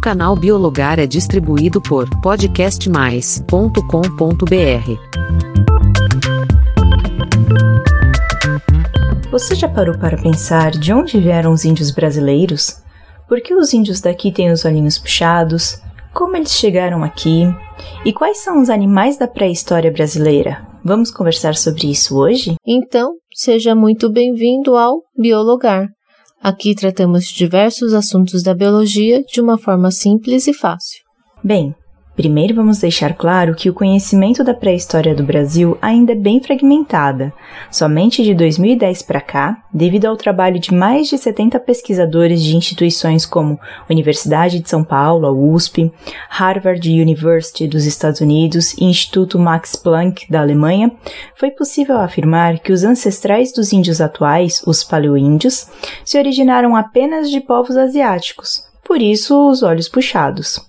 canal Biologar é distribuído por podcastmais.com.br. Você já parou para pensar de onde vieram os índios brasileiros? Por que os índios daqui têm os olhinhos puxados? Como eles chegaram aqui? E quais são os animais da pré-história brasileira? Vamos conversar sobre isso hoje? Então, seja muito bem-vindo ao Biologar. Aqui tratamos diversos assuntos da biologia de uma forma simples e fácil. Bem, Primeiro, vamos deixar claro que o conhecimento da pré-história do Brasil ainda é bem fragmentada. Somente de 2010 para cá, devido ao trabalho de mais de 70 pesquisadores de instituições como Universidade de São Paulo, a USP, Harvard University dos Estados Unidos e Instituto Max Planck da Alemanha, foi possível afirmar que os ancestrais dos índios atuais, os paleoíndios, se originaram apenas de povos asiáticos, por isso os olhos puxados.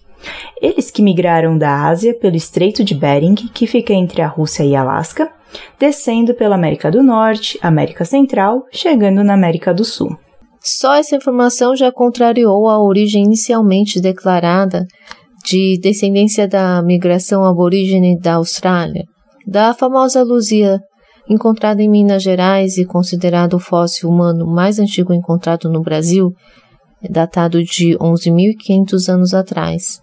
Eles que migraram da Ásia pelo Estreito de Bering, que fica entre a Rússia e Alasca, descendo pela América do Norte, América Central, chegando na América do Sul. Só essa informação já contrariou a origem inicialmente declarada de descendência da migração aborígene da Austrália, da famosa Luzia, encontrada em Minas Gerais e considerado o fóssil humano mais antigo encontrado no Brasil, datado de 11.500 anos atrás.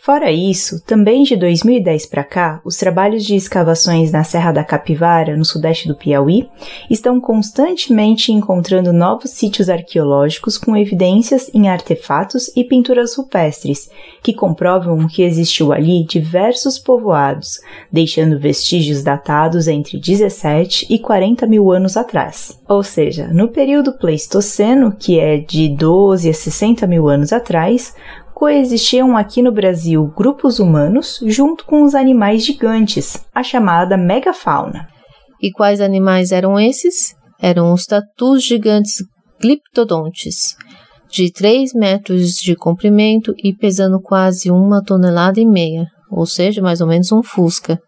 Fora isso, também de 2010 para cá, os trabalhos de escavações na Serra da Capivara, no sudeste do Piauí, estão constantemente encontrando novos sítios arqueológicos com evidências em artefatos e pinturas rupestres, que comprovam que existiu ali diversos povoados, deixando vestígios datados entre 17 e 40 mil anos atrás. Ou seja, no período Pleistoceno, que é de 12 a 60 mil anos atrás, coexistiam aqui no Brasil grupos humanos junto com os animais gigantes, a chamada megafauna. E quais animais eram esses? Eram os tatus gigantes gliptodontes, de 3 metros de comprimento e pesando quase uma tonelada e meia, ou seja, mais ou menos um fusca.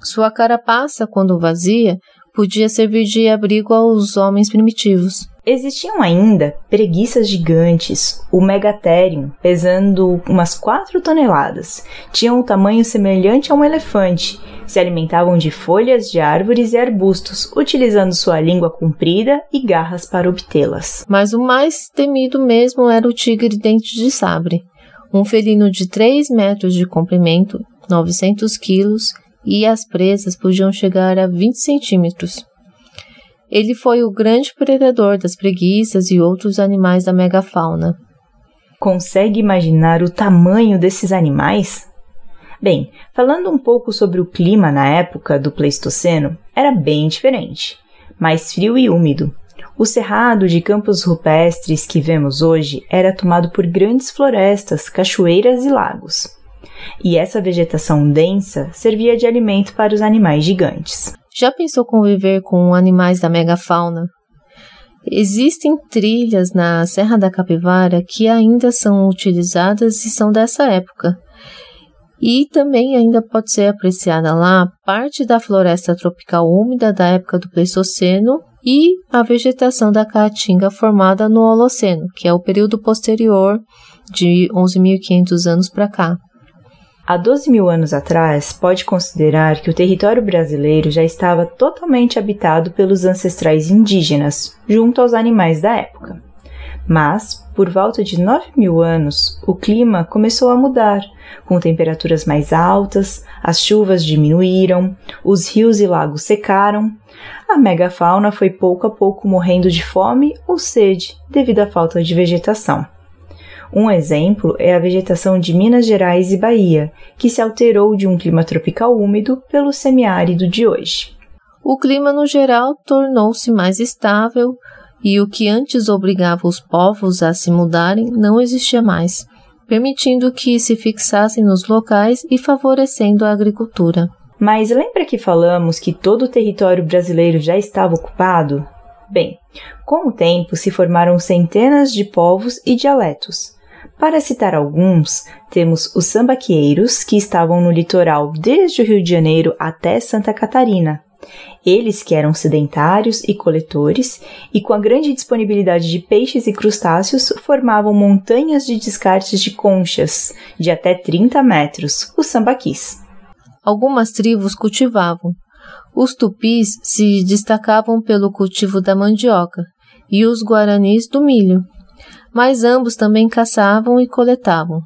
Sua carapaça, quando vazia, podia servir de abrigo aos homens primitivos. Existiam ainda preguiças gigantes, o Megatherium, pesando umas 4 toneladas. Tinham um tamanho semelhante a um elefante. Se alimentavam de folhas de árvores e arbustos, utilizando sua língua comprida e garras para obtê-las. Mas o mais temido mesmo era o tigre dente de sabre, um felino de 3 metros de comprimento, 900 quilos, e as presas podiam chegar a 20 centímetros. Ele foi o grande predador das preguiças e outros animais da megafauna. Consegue imaginar o tamanho desses animais? Bem, falando um pouco sobre o clima na época do Pleistoceno, era bem diferente, mais frio e úmido. O cerrado de campos rupestres que vemos hoje era tomado por grandes florestas, cachoeiras e lagos. E essa vegetação densa servia de alimento para os animais gigantes. Já pensou conviver com animais da megafauna? Existem trilhas na Serra da Capivara que ainda são utilizadas e são dessa época. E também ainda pode ser apreciada lá parte da floresta tropical úmida da época do Pleistoceno e a vegetação da caatinga formada no Holoceno, que é o período posterior de 11.500 anos para cá. Há 12 mil anos atrás, pode considerar que o território brasileiro já estava totalmente habitado pelos ancestrais indígenas, junto aos animais da época. Mas, por volta de 9 mil anos, o clima começou a mudar, com temperaturas mais altas, as chuvas diminuíram, os rios e lagos secaram, a megafauna foi pouco a pouco morrendo de fome ou sede devido à falta de vegetação. Um exemplo é a vegetação de Minas Gerais e Bahia, que se alterou de um clima tropical úmido pelo semiárido de hoje. O clima no geral tornou-se mais estável e o que antes obrigava os povos a se mudarem não existia mais, permitindo que se fixassem nos locais e favorecendo a agricultura. Mas lembra que falamos que todo o território brasileiro já estava ocupado? Bem, com o tempo se formaram centenas de povos e dialetos. Para citar alguns, temos os sambaqueiros, que estavam no litoral desde o Rio de Janeiro até Santa Catarina, Eles que eram sedentários e coletores, e com a grande disponibilidade de peixes e crustáceos, formavam montanhas de descartes de conchas, de até 30 metros, os sambaquis. Algumas tribos cultivavam. Os tupis se destacavam pelo cultivo da mandioca e os guaranis do milho, mas ambos também caçavam e coletavam.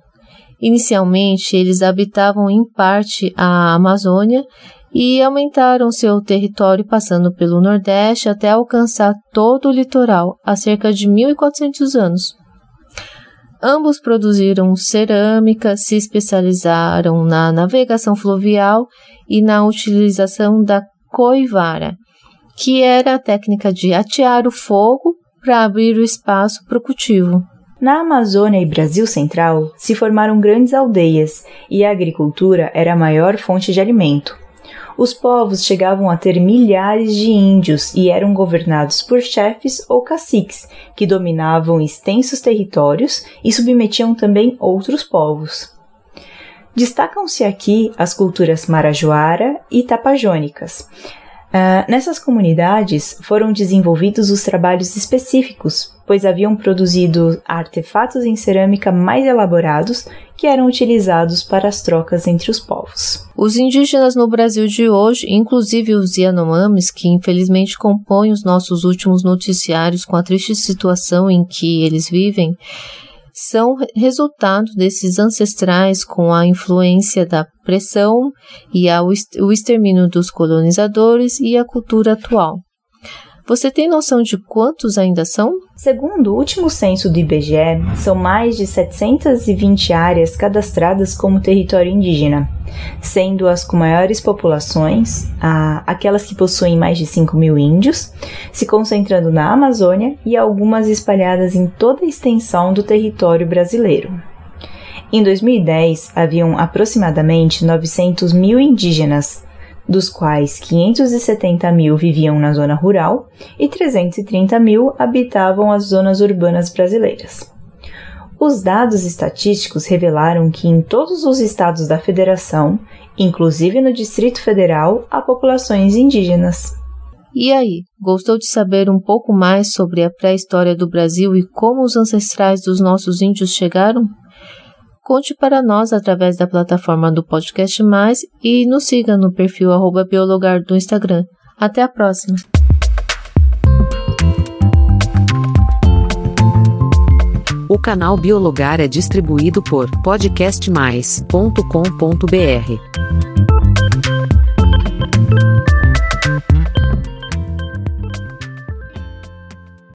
Inicialmente, eles habitavam em parte a Amazônia e aumentaram seu território passando pelo Nordeste até alcançar todo o litoral há cerca de 1400 anos. Ambos produziram cerâmica, se especializaram na navegação fluvial e na utilização da coivara, que era a técnica de atear o fogo para abrir o espaço para o cultivo. Na Amazônia e Brasil Central se formaram grandes aldeias e a agricultura era a maior fonte de alimento os povos chegavam a ter milhares de índios e eram governados por chefes ou caciques, que dominavam extensos territórios e submetiam também outros povos. Destacam-se aqui as culturas marajoara e tapajônicas. Uh, nessas comunidades foram desenvolvidos os trabalhos específicos, pois haviam produzido artefatos em cerâmica mais elaborados que eram utilizados para as trocas entre os povos. Os indígenas no Brasil de hoje, inclusive os Yanomamis, que infelizmente compõem os nossos últimos noticiários com a triste situação em que eles vivem, são resultado desses ancestrais com a influência da pressão e o extermínio dos colonizadores e a cultura atual. Você tem noção de quantos ainda são? Segundo o último censo do IBGE, são mais de 720 áreas cadastradas como território indígena, sendo as com maiores populações, a, aquelas que possuem mais de 5 mil índios, se concentrando na Amazônia e algumas espalhadas em toda a extensão do território brasileiro. Em 2010, haviam aproximadamente 900 mil indígenas, dos quais 570 mil viviam na zona rural e 330 mil habitavam as zonas urbanas brasileiras. Os dados estatísticos revelaram que em todos os estados da federação, inclusive no Distrito Federal, há populações indígenas. E aí, gostou de saber um pouco mais sobre a pré-história do Brasil e como os ancestrais dos nossos índios chegaram? Conte para nós através da plataforma do Podcast Mais e nos siga no perfil biologar do Instagram. Até a próxima! O canal Biologar é distribuído por podcastmais.com.br.